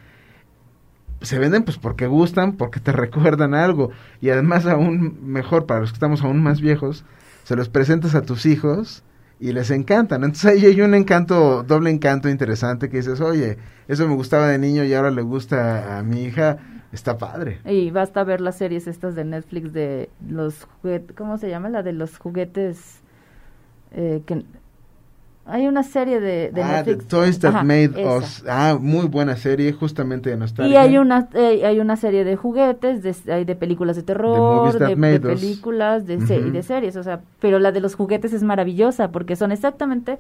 se venden pues porque gustan, porque te [laughs] recuerdan algo y además aún mejor para los que estamos aún más viejos, se los presentas a tus hijos y les encantan. Entonces ahí hay un encanto, doble encanto interesante que dices, oye, eso me gustaba de niño y ahora le gusta a mi hija, está padre. Y basta ver las series estas de Netflix de los juguetes, ¿cómo se llama? La de los juguetes eh, que hay una serie de, de ah, The Toys That Made Us. Ah, muy buena serie, justamente de nostalgia. Y hay una, eh, hay una serie de juguetes, de, hay de películas de terror, de, películas, de, y de series, o sea, pero la de los juguetes es maravillosa porque son exactamente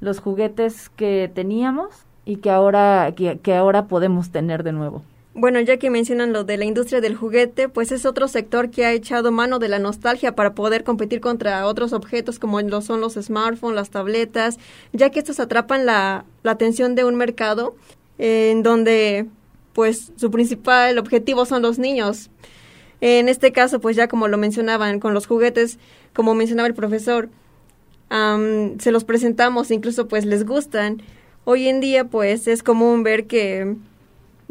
los juguetes que teníamos y que ahora, que ahora podemos tener de nuevo. Bueno, ya que mencionan lo de la industria del juguete, pues es otro sector que ha echado mano de la nostalgia para poder competir contra otros objetos como lo son los smartphones, las tabletas, ya que estos atrapan la, atención de un mercado en donde pues su principal objetivo son los niños. En este caso, pues ya como lo mencionaban con los juguetes, como mencionaba el profesor, se los presentamos, incluso pues les gustan. Hoy en día pues es común ver que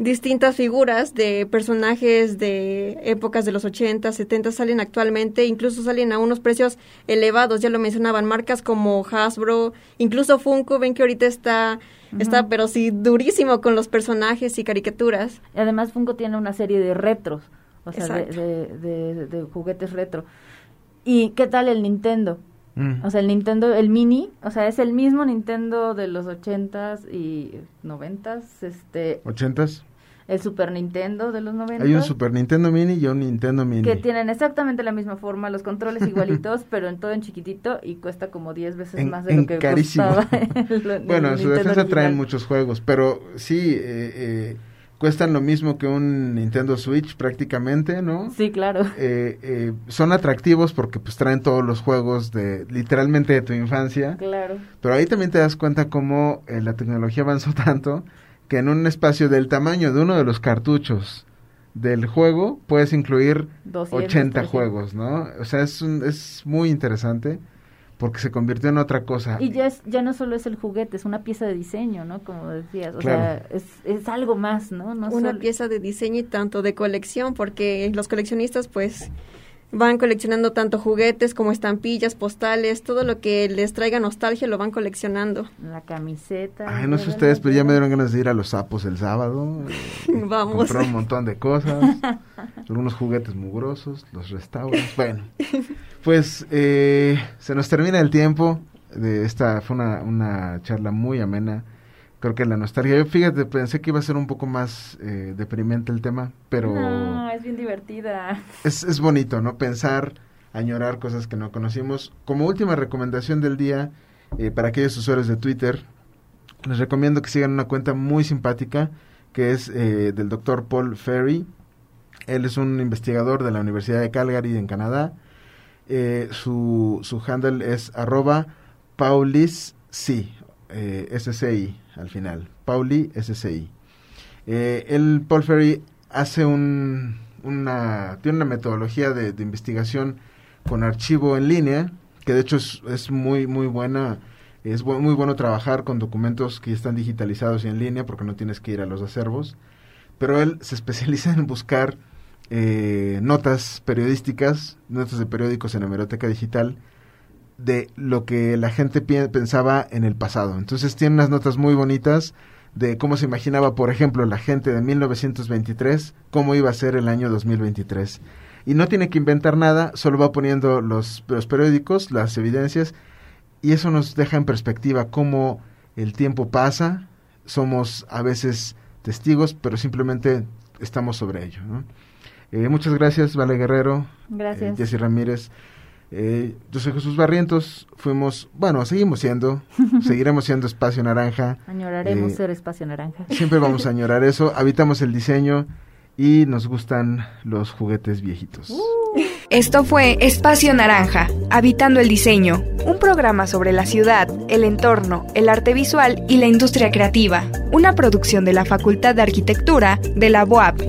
distintas figuras de personajes de épocas de los 80, 70 salen actualmente, incluso salen a unos precios elevados, ya lo mencionaban, marcas como Hasbro, incluso Funko, ven que ahorita está, está pero sí durísimo con los personajes y caricaturas. Y además Funko tiene una serie de retros, o sea, de, de, juguetes retro. ¿Y qué tal el Nintendo? Mm. O sea, el Nintendo, el mini, o sea, es el mismo Nintendo de los 80s y 90s, este... ¿80s? El Super Nintendo de los 90. Hay un Super Nintendo Mini y un Nintendo Mini. Que tienen exactamente la misma forma, los controles igualitos, [laughs] pero en todo en chiquitito y cuesta como 10 veces más de lo que carísimo. costaba. [laughs] bueno, en su defensa traen muchos juegos, pero sí, eh, eh, cuestan lo mismo que un Nintendo Switch prácticamente, ¿no? Sí, claro. Eh, eh, son atractivos porque pues traen todos los juegos de literalmente de tu infancia. Claro. Pero ahí también te das cuenta cómo eh, la tecnología avanzó [laughs] tanto que en un espacio del tamaño de uno de los cartuchos del juego puedes incluir 80 juegos, ¿no? O sea, es, es muy interesante porque se convirtió en otra cosa. Y ya, es, ya no solo es el juguete, es una pieza de diseño, ¿no? Como decías, o sea, es, es, algo más, ¿no? no una pieza de diseño y tanto de colección, porque los coleccionistas pues van coleccionando tanto juguetes como estampillas, postales, todo lo que les traiga nostalgia lo van coleccionando. La camiseta. Ay, no sé ustedes, pero ya me dieron ganas de ir a los sapos el sábado. [laughs] Vamos. Comprar un montón de cosas, [laughs] algunos juguetes mugrosos, los restauros. Bueno, pues eh, se nos termina el tiempo. De esta fue una, una charla muy amena creo que la nostalgia. Yo fíjate, pensé que iba a ser un poco más eh, deprimente el tema, pero... No, es bien divertida. [laughs] Es, es bonito, ¿no? Pensar, añorar cosas que no conocimos. Como última recomendación del día, eh, para aquellos usuarios de Twitter, les recomiendo que sigan una cuenta muy simpática, que es eh, del doctor Paul Ferry. Él es un investigador de la Universidad de Calgary en Canadá. su, su handle es arroba paulis, sí, SCI al final, Pauli SCI. Eh, el Paul Ferry hace un, una, tiene una metodología de, investigación con archivo en línea, que de hecho es, es muy, muy buena. Es muy bueno trabajar con documentos que están digitalizados y en línea porque no tienes que ir a los acervos. Pero él se [laughs] especializa en buscar eh, notas periodísticas, notas de periódicos en hemeroteca digital, de lo que la gente pensaba en el pasado. Entonces tiene unas notas muy bonitas de cómo se imaginaba, por ejemplo, la gente de 1923, cómo iba a ser el año 2023. Y no tiene que inventar nada, solo va poniendo los, los periódicos, las evidencias, y eso nos deja en perspectiva cómo el tiempo pasa, somos a veces testigos, pero simplemente estamos sobre ello. Eh, muchas gracias, Vale Guerrero. Gracias. Eh, Jessy Ramírez. Eh, yo soy Jesús Barrientos, fuimos, bueno, seguimos siendo, [laughs] seguiremos siendo Espacio Naranja. Añoraremos eh, ser Espacio Naranja. Siempre vamos a [laughs] añorar eso, habitamos el diseño y nos gustan los juguetes viejitos. Uh. Esto fue Espacio Naranja, Habitando el Diseño, un programa sobre la ciudad, el entorno, el arte visual y la industria creativa, una producción de la Facultad de Arquitectura de la UAP